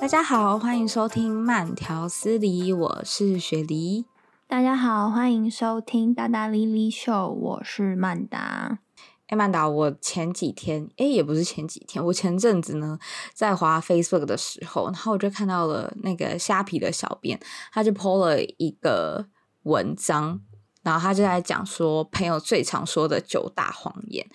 大家好，欢迎收听慢条斯理，我是雪梨。大家好，欢迎收听大大莉莉秀，我是曼达。哎，曼达，我前几天，哎，也不是前几天，我前阵子呢，在滑 Facebook 的时候，然后我就看到了那个虾皮的小编，他就 po 了一个文章，然后他就在讲说朋友最常说的九大谎言，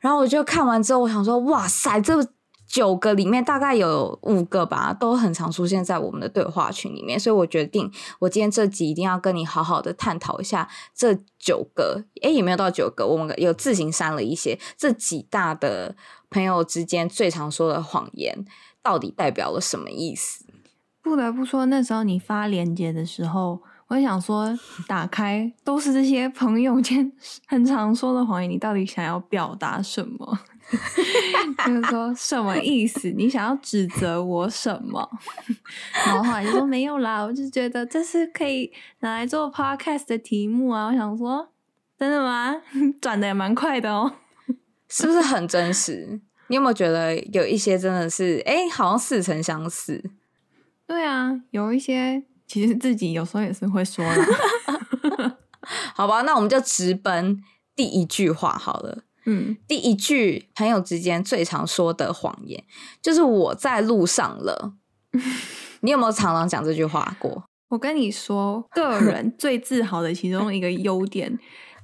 然后我就看完之后，我想说，哇塞，这。九个里面大概有五个吧，都很常出现在我们的对话群里面，所以我决定我今天这集一定要跟你好好的探讨一下这九个，诶，也没有到九个，我们有自行删了一些这几大的朋友之间最常说的谎言，到底代表了什么意思？不得不说，那时候你发链接的时候，我想说，打开都是这些朋友间很常说的谎言，你到底想要表达什么？就是说什么意思？你想要指责我什么？然后后来就说没有啦，我就觉得这是可以拿来做 podcast 的题目啊。我想说，真的吗？转的也蛮快的哦，是不是很真实？你有没有觉得有一些真的是，哎，好像似曾相识？对啊，有一些其实自己有时候也是会说的。好吧，那我们就直奔第一句话好了。嗯，第一句朋友之间最常说的谎言就是我在路上了。你有没有常常讲这句话过？我跟你说，个人 最自豪的其中一个优点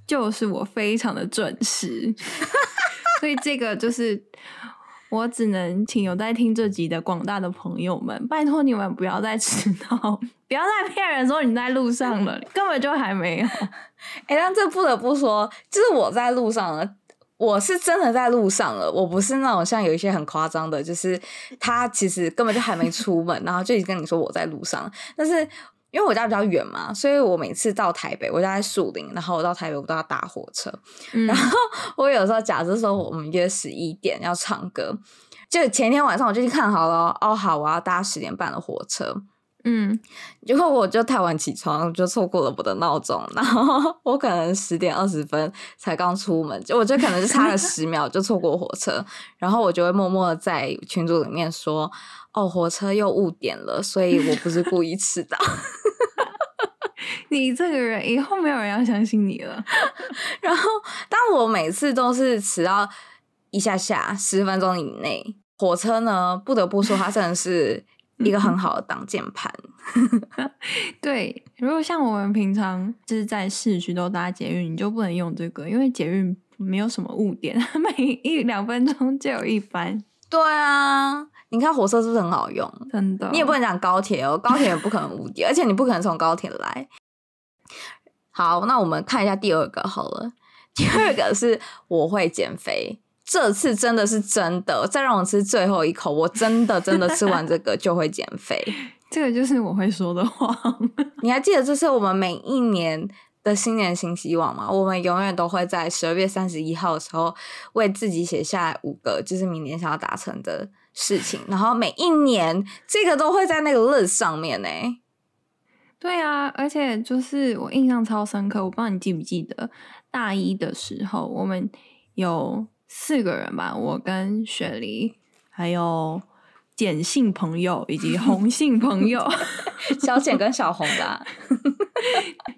就是我非常的准时，所以这个就是我只能请有在听这集的广大的朋友们，拜托你们不要再迟到，不要再骗人说你在路上了，根本就还没有。哎，但这不得不说，就是我在路上了。我是真的在路上了，我不是那种像有一些很夸张的，就是他其实根本就还没出门，然后就已经跟你说我在路上。但是因为我家比较远嘛，所以我每次到台北，我家在树林，然后我到台北我都要搭火车。嗯、然后我有时候假设说我们约十一点要唱歌，就前天晚上我就去看好了，哦好，我要搭十点半的火车。嗯，结果我就太晚起床，就错过了我的闹钟。然后我可能十点二十分才刚出门，就我就可能就差了十秒就错过火车。然后我就会默默的在群组里面说：“哦，火车又误点了，所以我不是故意迟到。”你这个人以后没有人要相信你了。然后，但我每次都是迟到一下下十分钟以内，火车呢，不得不说，它真的是。一个很好的挡箭盘，对。如果像我们平常就是在市区都搭捷运，你就不能用这个，因为捷运没有什么误点，每一两分钟就有一班。对啊，你看火车是不是很好用？真的，你也不能讲高铁哦，高铁也不可能误点，而且你不可能从高铁来。好，那我们看一下第二个好了。第二个是我会减肥。这次真的是真的，再让我吃最后一口，我真的真的吃完这个就会减肥。这个就是我会说的话。你还记得这是我们每一年的新年新希望吗？我们永远都会在十二月三十一号的时候为自己写下五个，就是明年想要达成的事情。然后每一年这个都会在那个 list 上面呢。对啊，而且就是我印象超深刻，我不知道你记不记得大一的时候我们有。四个人吧，我跟雪梨，还有简姓朋友以及红性朋友，小简跟小红吧。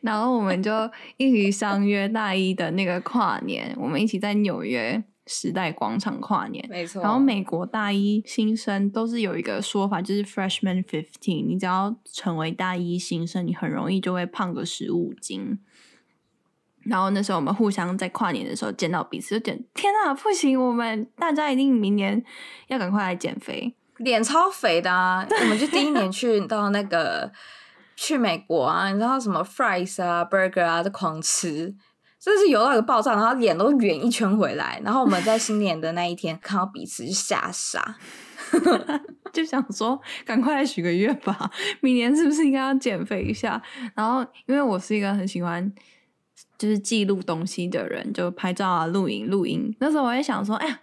然后我们就一起相约大一的那个跨年，我们一起在纽约时代广场跨年。没错。然后美国大一新生都是有一个说法，就是 Freshman Fifteen，你只要成为大一新生，你很容易就会胖个十五斤。然后那时候我们互相在跨年的时候见到彼此，就觉得天啊，不行，我们大家一定明年要赶快来减肥，脸超肥的啊！我们就第一年去到那个 去美国啊，你知道什么 fries 啊、burger 啊，就狂吃，真的是油到一个爆炸，然后脸都圆一圈回来。然后我们在新年的那一天看到彼此就吓傻，就想说赶快来许个愿吧，明年是不是应该要减肥一下？然后因为我是一个很喜欢。就是记录东西的人，就拍照啊、录影、录音。那时候我也想说，哎呀，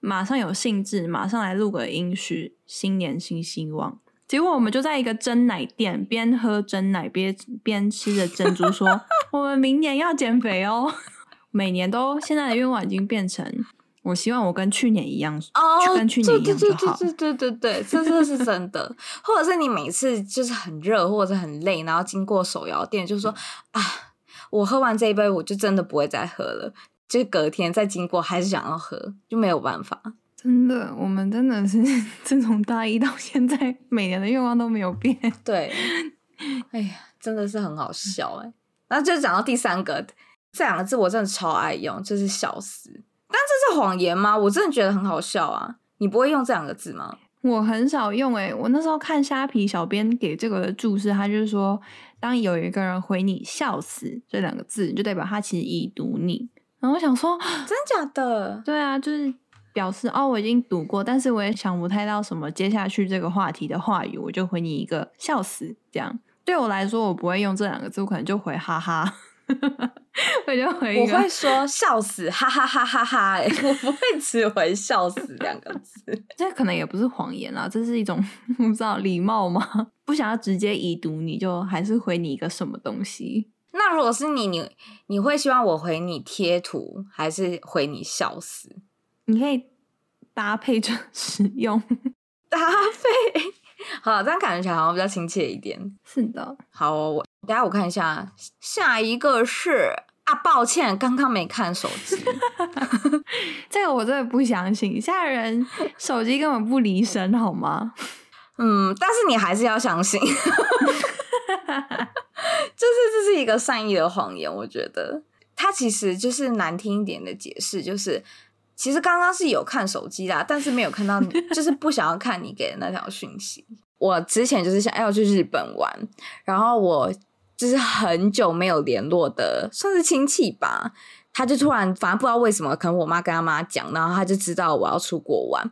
马上有兴致，马上来录个音，许新年新希望。结果我们就在一个蒸奶店，边喝蒸奶边边吃着珍珠说，说 我们明年要减肥哦。每年都现在的愿望已经变成，我希望我跟去年一样哦，跟去年一样就好。对对对对对，这这是真的。或者是你每次就是很热或者很累，然后经过手摇店，就说啊，我喝完这一杯，我就真的不会再喝了。就隔天再经过，还是想要喝，就没有办法。真的，我们真的是 自从大一到现在，每年的愿望都没有变。对，哎呀，真的是很好笑哎。那就讲到第三个，这两个字我真的超爱用，就是笑死。但这是谎言吗？我真的觉得很好笑啊。你不会用这两个字吗？我很少用哎。我那时候看虾皮小编给这个的注释，他就是说，当有一个人回你“笑死”这两个字，就代表他其实已读你。然后我想说，真假的？对啊，就是表示哦，我已经读过，但是我也想不太到什么接下去这个话题的话语，我就回你一个笑死这样。对我来说，我不会用这两个字，我可能就回哈哈，我就回。我会说笑死，哈哈哈哈哈！哎，我不会只回笑死两个字。这可能也不是谎言啦，这是一种我 不知道礼貌吗？不想要直接已读，你就还是回你一个什么东西。那如果是你，你你会希望我回你贴图，还是回你笑死？你可以搭配着使用，搭配好，这样感觉起来好像比较亲切一点。是的，好，我等下我看一下，下一个是啊，抱歉，刚刚没看手机。这个我真的不相信，现在人手机根本不离身，好吗？嗯，但是你还是要相信。就是这是一个善意的谎言，我觉得它其实就是难听一点的解释，就是其实刚刚是有看手机啦，但是没有看到你，就是不想要看你给的那条讯息。我之前就是想要去日本玩，然后我就是很久没有联络的，算是亲戚吧。他就突然，反正不知道为什么，可能我妈跟他妈讲，然后他就知道我要出国玩，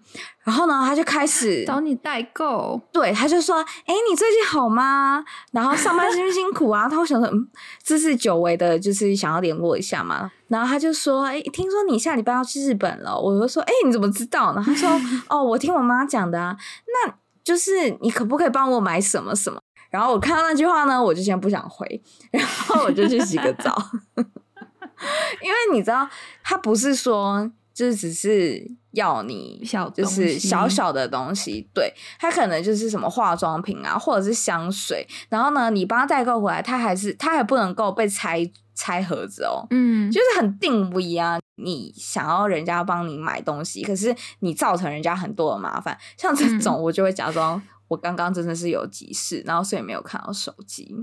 然后呢，他就开始找你代购。对，他就说：“哎，你最近好吗？然后上班辛不辛苦啊？” 他会想说：“嗯，这是久违的，就是想要联络一下嘛。”然后他就说：“哎，听说你下礼拜要去日本了。”我就说：“哎，你怎么知道呢？”他说：“ 哦，我听我妈讲的啊。那就是你可不可以帮我买什么什么？”然后我看到那句话呢，我就先不想回，然后我就去洗个澡。因为你知道，他不是说就是只是要你小，就是小小的东西，对，他可能就是什么化妆品啊，或者是香水，然后呢，你帮他代购回来，他还是他还不能够被拆拆盒子哦，嗯，就是很定位啊。你想要人家帮你买东西，可是你造成人家很多的麻烦，像这种我就会假装我刚刚真的是有急事，然后所以没有看到手机，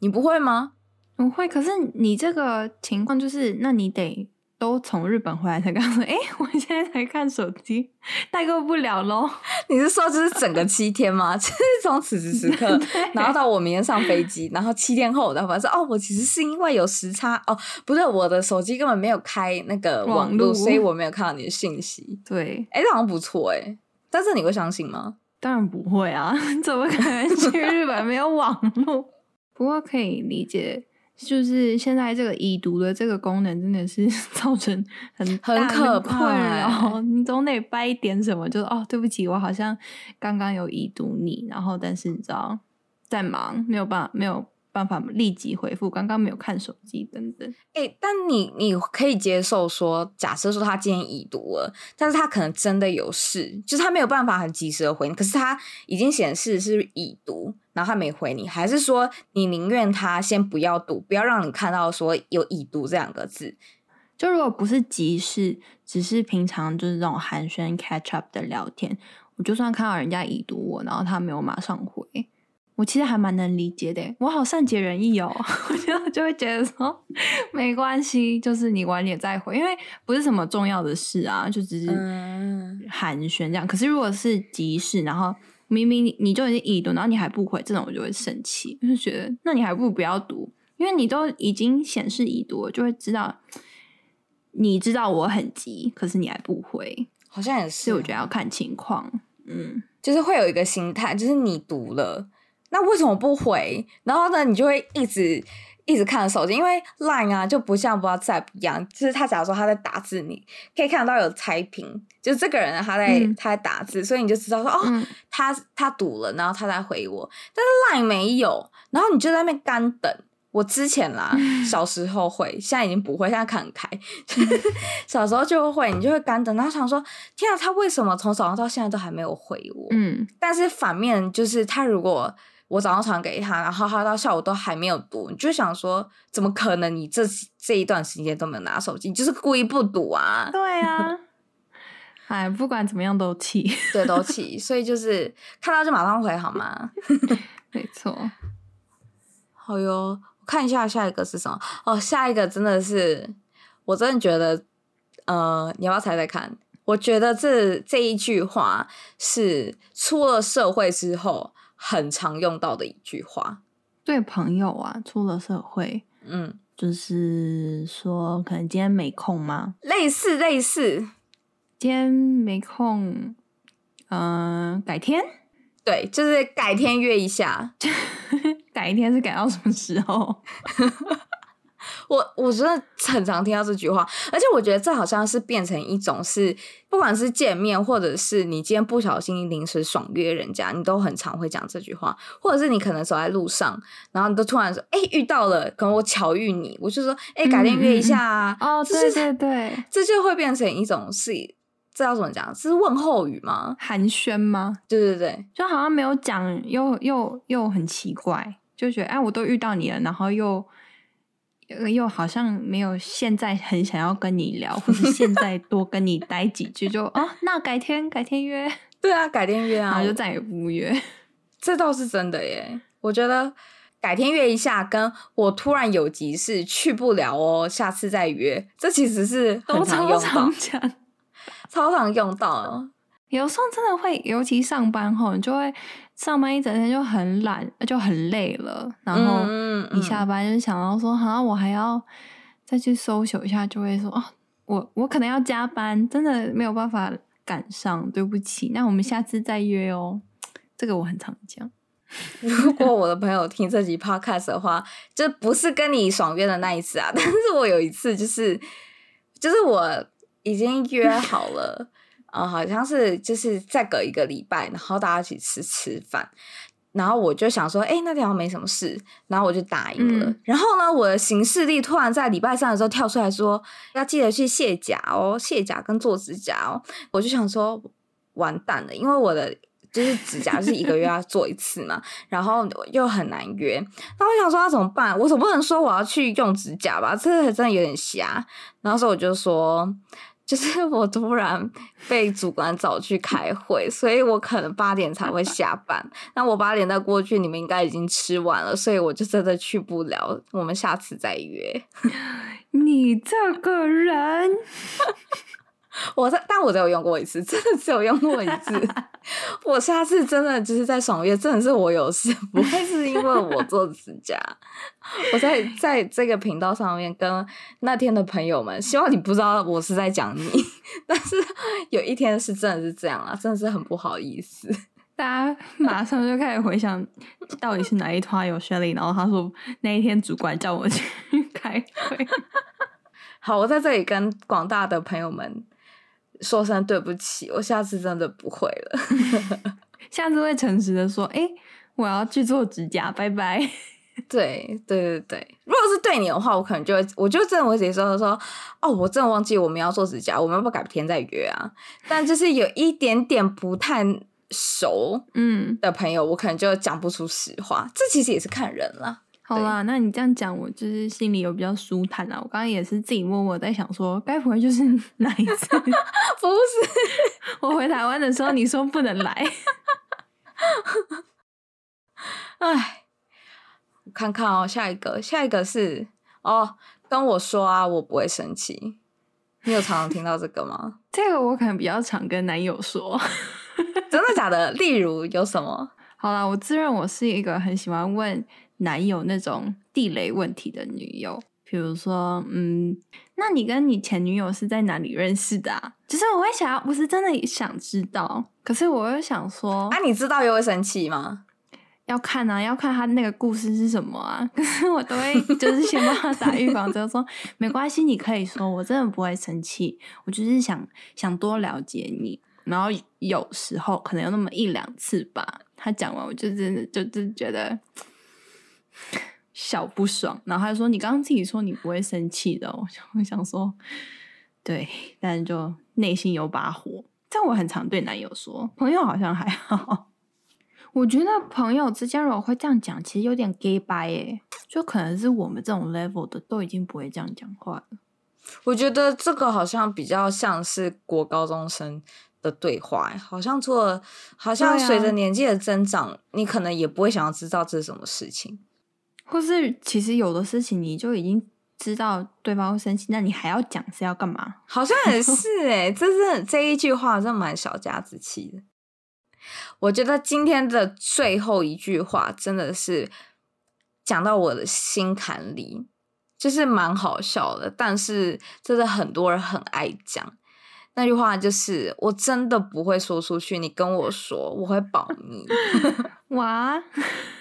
你不会吗？不会，可是你这个情况就是，那你得都从日本回来才告诉，哎，我现在才看手机，代购不了喽。你是说这是整个七天吗？就是从此时此刻，然后到我明天上飞机，然后七天后我才发现，哦，我其实是因为有时差，哦，不对，我的手机根本没有开那个网络，所以我没有看到你的信息。对，哎，这好像不错哎，但是你会相信吗？当然不会啊，怎么可能去 日本没有网络？不过可以理解。就是现在这个已读的这个功能真的是 造成很很可怕，然后你总得掰一点什么，就是哦，对不起，我好像刚刚有已读你，然后但是你知道在忙，没有办法，没有。办法立即回复，刚刚没有看手机等等。哎、欸，但你你可以接受说，假设说他今天已读了，但是他可能真的有事，就是他没有办法很及时的回你，可是他已经显示是已读，然后他没回你，还是说你宁愿他先不要读，不要让你看到说有已读这两个字？就如果不是急事，只是平常就是这种寒暄 catch up 的聊天，我就算看到人家已读我，然后他没有马上回。我其实还蛮能理解的，我好善解人意哦，我就就会觉得说没关系，就是你晚点再回，因为不是什么重要的事啊，就只是寒暄这样。可是如果是急事，然后明明你你就已经已读，然后你还不回，这种我就会生气，就觉得那你还不如不要读，因为你都已经显示已读，就会知道你知道我很急，可是你还不回，好像也是，所以我觉得要看情况，嗯，就是会有一个心态，就是你读了。那为什么不回？然后呢，你就会一直一直看手机，因为 Line 啊就不像 WhatsApp 一样，就是他假如说他在打字，你可以看得到有猜屏，就是这个人他在、嗯、他在打字，所以你就知道说哦，嗯、他他读了，然后他在回我。但是 Line 没有，然后你就在那边干等，我之前啦，小时候会，现在已经不会，现在看很开。小时候就会，你就会干等，然后想说，天啊，他为什么从早上到现在都还没有回我？嗯，但是反面就是，他如果我早上传给他，然后他到下午都还没有读，你就想说，怎么可能？你这这一段时间都没有拿手机，你就是故意不读啊？对啊，哎，不管怎么样都气，对，都气，所以就是看到就马上回，好吗？没错，好哟。看一下下一个是什么哦，下一个真的是，我真的觉得，呃，你要不要猜猜看？我觉得这这一句话是出了社会之后很常用到的一句话。对朋友啊，出了社会，嗯，就是说可能今天没空吗？类似类似，今天没空，嗯、呃，改天。对，就是改天约一下。改一天是改到什么时候？我我真的很常听到这句话，而且我觉得这好像是变成一种是，不管是见面，或者是你今天不小心临时爽约人家，你都很常会讲这句话，或者是你可能走在路上，然后你都突然说：“哎、欸，遇到了，可能我巧遇你。”我就说：“哎、欸，改天约一下啊。嗯”哦，对对对，这就会变成一种是。这要怎么讲？这是问候语吗？寒暄吗？对对对，就好像没有讲，又又又很奇怪，就觉得哎，我都遇到你了，然后又又好像没有现在很想要跟你聊，或是 现在多跟你待几句就，就哦，那改天改天约。对啊，改天约啊，然后就再也不约。这倒是真的耶。我觉得改天约一下，跟我突然有急事去不了哦，下次再约，这其实是很常用到。超常用到，有时候真的会，尤其上班后，你就会上班一整天就很懒，就很累了。然后一下班就想到说，好像我还要再去 social 一下，就会说，哦，我我可能要加班，真的没有办法赶上，对不起。那我们下次再约哦。这个我很常讲。如果我的朋友听这集 podcast 的话，就不是跟你爽约的那一次啊，但是我有一次就是，就是我。已经约好了，呃，好像是就是再隔一个礼拜，然后大家一起吃吃饭，然后我就想说，哎，那天好像没什么事，然后我就答应了。嗯、然后呢，我的行事历突然在礼拜三的时候跳出来说，要记得去卸甲哦，卸甲跟做指甲哦。我就想说，完蛋了，因为我的。就是指甲是一个月要做一次嘛，然后又很难约，那我想说那怎么办？我总不能说我要去用指甲吧？这真的有点瞎。然后所以我就说，就是我突然被主管找去开会，所以我可能八点才会下班。那我八点再过去，你们应该已经吃完了，所以我就真的去不了。我们下次再约。你这个人。我在，但我只有用过一次，真的只有用过一次。我下次真的就是在爽约，真的是我有事，不会是因为我做指甲。我在在这个频道上面跟那天的朋友们，希望你不知道我是在讲你，但是有一天是真的是这样啊，真的是很不好意思。大家马上就开始回想，到底是哪一团有 Shelly，然后他说那一天主管叫我去开会。好，我在这里跟广大的朋友们。说声对不起，我下次真的不会了。下次会诚实的说，哎、欸，我要去做指甲，拜拜。对对对对，如果是对你的话，我可能就会，我就真的会直接说说，哦，我真的忘记我们要做指甲，我们要不改天再约啊？但就是有一点点不太熟，嗯的朋友，我可能就讲不出实话。这其实也是看人啦。好啦，那你这样讲，我就是心里有比较舒坦啦。我刚刚也是自己默默在想说，该不会就是 哪一次？不是，我回台湾的时候你说不能来。哎，我看看哦，下一个，下一个是哦，跟我说啊，我不会生气。你有常常听到这个吗？这个我可能比较常跟男友说。真的假的？例如有什么？好啦，我自认我是一个很喜欢问。男友那种地雷问题的女友，比如说，嗯，那你跟你前女友是在哪里认识的啊？就是我会想要，我是真的想知道，可是我又想说，啊，你知道又会生气吗？要看啊，要看他那个故事是什么啊。可是我都会就是先帮他打预防针，说没关系，你可以说，我真的不会生气，我就是想想多了解你。然后有时候可能有那么一两次吧，他讲完我就真的就就觉得。小不爽，然后他就说：“你刚刚自己说你不会生气的。”我想，我想说，对，但是就内心有把火。但我很常对男友说，朋友好像还好。我觉得朋友之间如果会这样讲，其实有点 gay 掰哎，就可能是我们这种 level 的都已经不会这样讲话了。我觉得这个好像比较像是国高中生的对话，好像做，好像随着年纪的增长，啊，你可能也不会想要知道这是什么事情，或是其实有的事情你就已经知道对方会生气，那你还要讲是要干嘛？好像也是诶，这是这一句话真的蛮小家子气的。我觉得今天的最后一句话真的是讲到我的心坎里。就是蛮好笑的，但是真的很多人很爱讲那句话，就是我真的不会说出去，你跟我说，我会保密。哇，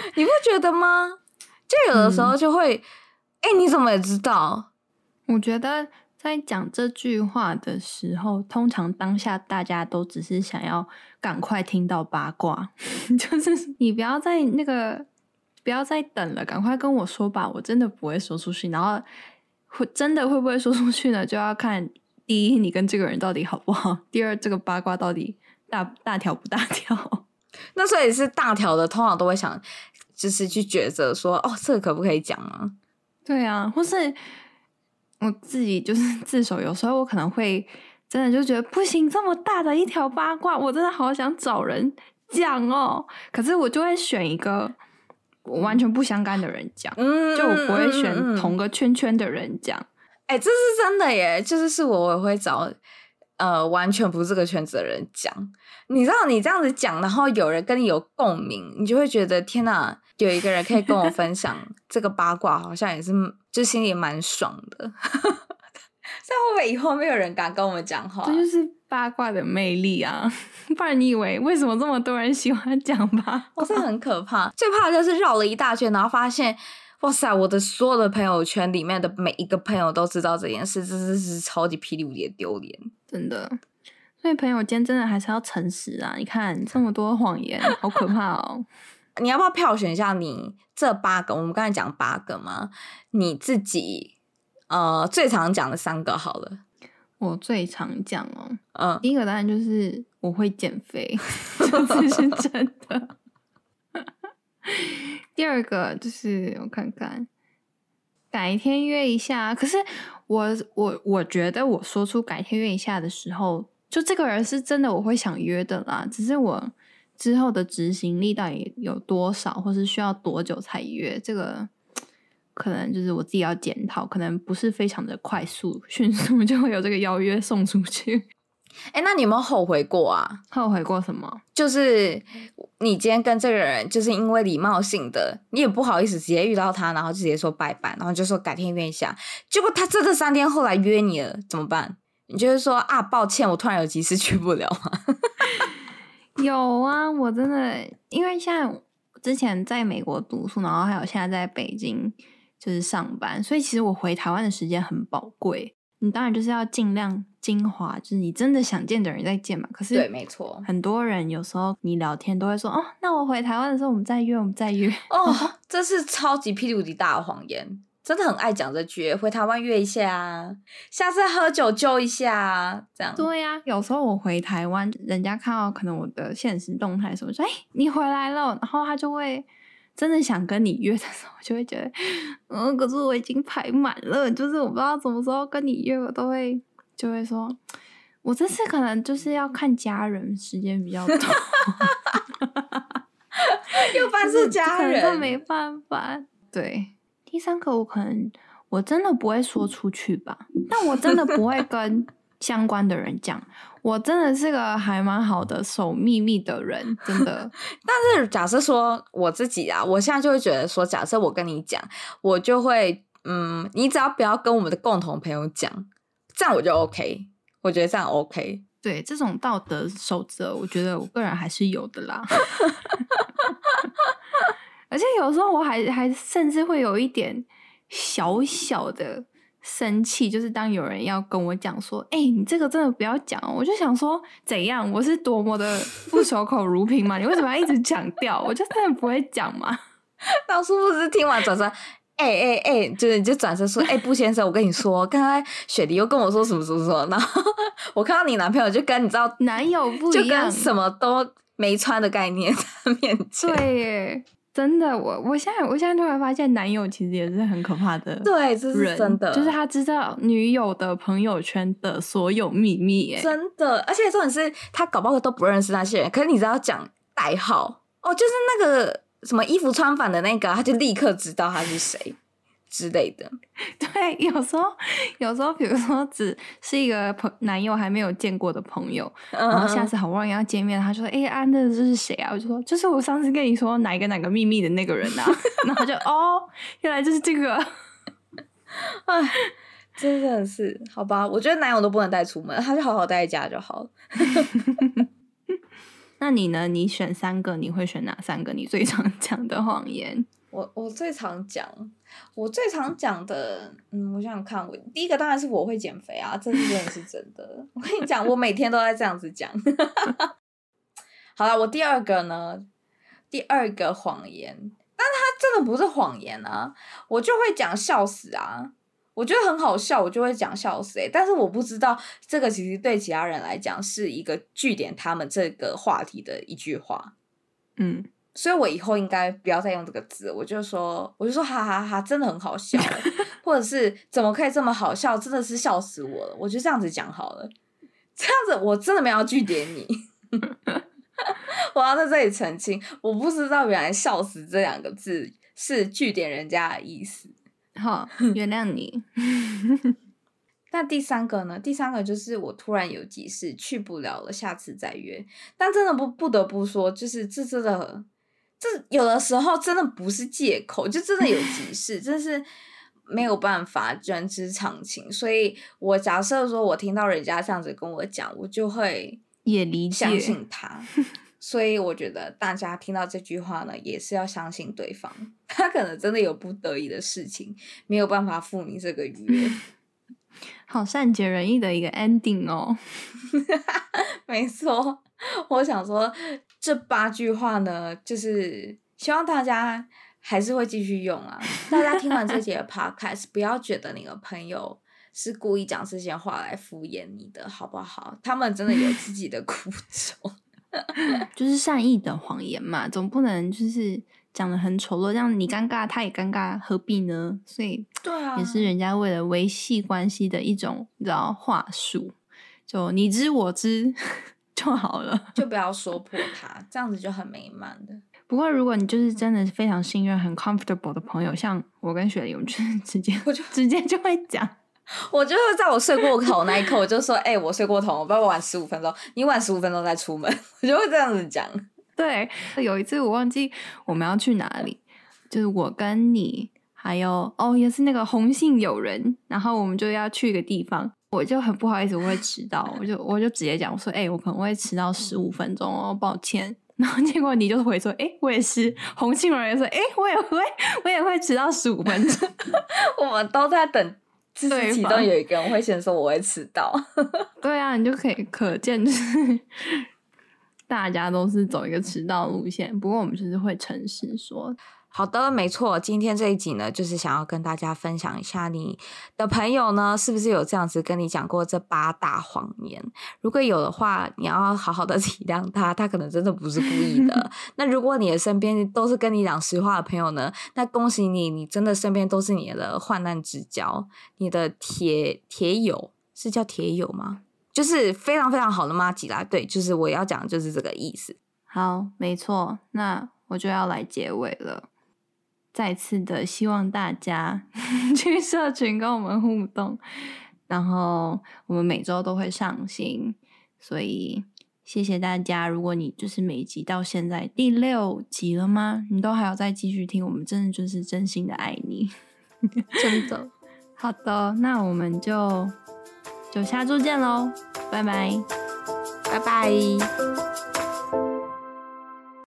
你不觉得吗？就有的时候就会，哎、嗯欸，你怎么也知道？我觉得在讲这句话的时候，通常当下大家都只是想要赶快听到八卦，就是你不要在那个。不要再等了，赶快跟我说吧！我真的不会说出去，然后会真的会不会说出去呢？就要看第一，你跟这个人到底好不好；第二，这个八卦到底大大条不大条。那所以是大条的，通常都会想就是去抉择说，哦，这个可不可以讲啊？对啊，或是我自己就是 自首，有时候我可能会真的就觉得不行，这么大的一条八卦，我真的好想找人讲哦。可是我就会选一个。我完全不相干的人讲，嗯，就我不会选同个圈圈的人讲。哎、欸，这是真的耶！就是是我我会找呃完全不是这个圈子的人讲。你知道，你这样子讲，然后有人跟你有共鸣，你就会觉得天哪，有一个人可以跟我分享 这个八卦，好像也是就心里蛮爽的。这样会不会以后没有人敢跟我们讲话？这就是八卦的魅力啊！不然你以为为什么这么多人喜欢讲八卦？这很可怕。最怕的就是绕了一大圈，然后发现，哇塞，我的所有的朋友圈里面的每一个朋友都知道这件事，这是是超级霹雳无敌丢脸，真的。所以朋友间真的还是要诚实啊！你看这么多谎言，好可怕哦！你要不要票选一下你这八个？我们刚才讲八个吗？你自己。呃，最常讲的三个好了。我最常讲哦，嗯，第一个答案就是我会减肥，这是真的。第二个就是我看看，改天约一下。可是我我我觉得我说出改天约一下的时候，就这个人是真的我会想约的啦。只是我之后的执行力到底有多少，或是需要多久才约这个。可能就是我自己要检讨，可能不是非常的快速、迅速 就会有这个邀约送出去。哎、欸，那你有没有后悔过啊？后悔过什么？就是你今天跟这个人，就是因为礼貌性的，你也不好意思直接遇到他，然后直接说拜拜，然后就说改天约一下。结果他真的三天后来约你了，怎么办？你就是说啊，抱歉，我突然有急事去不了吗？有啊，我真的因为像之前在美国读书，然后还有现在在北京。就是上班，所以其实我回台湾的时间很宝贵。你当然就是要尽量精华，就是你真的想见的人再见嘛。可是对，没错，很多人有时候你聊天都会说：“哦，那我回台湾的时候我们再约，我们再约。”哦，这是超级霹雳无敌大的谎言，真的很爱讲这句。回台湾约一下啊，下次喝酒揪一下啊，这样。对呀、啊，有时候我回台湾，人家看到可能我的现实动态的时候说：“哎，你回来了。”然后他就会。真的想跟你约的时候，就会觉得，嗯，可是我已经排满了，就是我不知道什么时候跟你约，我都会就会说，我这次可能就是要看家人，时间比较多，又办是家人，这没办法。对，第三个我可能我真的不会说出去吧，但我真的不会跟。相关的人讲，我真的是个还蛮好的守秘密的人，真的。但是假设说我自己啊，我现在就会觉得说，假设我跟你讲，我就会，嗯，你只要不要跟我们的共同朋友讲，这样我就 OK。我觉得这样 OK。对，这种道德守则，我觉得我个人还是有的啦。而且有时候我还还甚至会有一点小小的。生气就是当有人要跟我讲说：“哎、欸，你这个真的不要讲。”我就想说：“怎样？我是多么的不守口如瓶吗？你为什么要一直强调？我就真的不会讲嘛。”然后殊不是听完转身，哎哎哎，就是你就转身说，哎、欸，布先生，我跟你说，刚才雪梨又跟我说什么什么什么，然后 我看到你男朋友就跟你知道男友不一样，就跟什么都没穿的概念在面前。对耶，真的，我我现在我现在突然发现，男友其实也是很可怕的。对，这是真的，就是他知道女友的朋友圈的所有秘密。哎，真的，而且重点是他搞不好都不认识那些人，可是你知道讲代号哦，就是那个。什么衣服穿反的那个，他就立刻知道他是谁之类的。对，有时候，有时候，比如说，只是一个朋男友还没有见过的朋友，嗯、然后下次好不容易要见面，他就说：“哎、欸，安、啊、的这是谁啊？”我就说：“就是我上次跟你说哪个哪个秘密的那个人啊。”然后就哦，原来就是这个。哎，真的是好吧？我觉得男友都不能带出门，他就好好待在家就好了。那你呢？你选三个，你会选哪三个？你最常讲的谎言？我我最常讲，我最常讲的，嗯，我想想看，我第一个当然是我会减肥啊，这是真的是真的。我跟你讲，我每天都在这样子讲。好了，我第二个呢？第二个谎言，但它真的不是谎言啊，我就会讲笑死啊。我觉得很好笑，我就会讲笑死。但是我不知道这个其实对其他人来讲是一个据点他们这个话题的一句话，嗯，所以我以后应该不要再用这个字，我就说，我就说哈哈哈哈，真的很好笑欸，或者是怎么可以这么好笑，真的是笑死我了，我就这样子讲好了，这样子我真的没有句点你，我要在这里澄清，我不知道原来笑死这两个字是句点人家的意思。好，原谅你。那第三个呢？第三个就是我突然有急事去不了了，下次再约。但真的不不得不说，就是这真的，这有的时候真的不是借口，就真的有急 事，真是没有办法，人之常情。所以我假设说我听到人家这样子跟我讲，我就会也理解相信他。所以我觉得大家听到这句话呢，也是要相信对方，他可能真的有不得已的事情，没有办法赴你这个约。好善解人意的一个 ending 哦。没错，我想说这八句话呢，就是希望大家还是会继续用啊。大家听完这节 podcast，不要觉得你的朋友是故意讲这些话来敷衍你的，好不好？他们真的有自己的苦衷。就是善意的谎言嘛，总不能就是讲的很丑陋，这样你尴尬，他也尴尬，何必呢？所以，对啊，也是人家为了维系关系的一种，你知道话术，就你知我知就好了，就不要说破它，这样子就很美满的。不过，如果你就是真的非常信任、很 comfortable 的朋友，像我跟雪梨，我们就是 直接我就直接就会讲。我就会在我睡过头那一刻，我就说：“哎、欸，我睡过头，我不要晚十五分钟，你晚十五分钟再出门。”我就会这样子讲。对，有一次我忘记我们要去哪里，就是我跟你还有哦，也是那个红杏友人，然后我们就要去一个地方，我就很不好意思，我会迟到，我就我就直接讲，我说：“哎、欸，我可能会迟到十五分钟哦，抱歉。”然后结果你就回说：“哎、欸，我也是。”洪庆荣也说：“哎、欸，我也会，我也会迟到十五分钟。”我们都在等。自己其中有一个人会先说我会迟到，对啊，你就可以可见，就是大家都是走一个迟到路线。不过我们就是会诚实说。好的，没错。今天这一集呢，就是想要跟大家分享一下，你的朋友呢，是不是有这样子跟你讲过这八大谎言？如果有的话，你要好好的 体谅他，他可能真的不是故意的。那如果你的身边都是跟你讲实话的朋友呢，那恭喜你，你真的身边都是你的患难之交，你的铁铁友是叫铁友吗？就是非常非常好的吗吉啦。对，就是我要讲的就是这个意思。好，没错，那我就要来结尾了。再次的希望大家 去社群跟我们互动，然后我们每周都会上新，所以谢谢大家。如果你就是每集到现在第六集了吗？你都还要再继续听，我们真的就是真心的爱你，真的。好的，那我们就就下周见喽，拜拜，拜拜。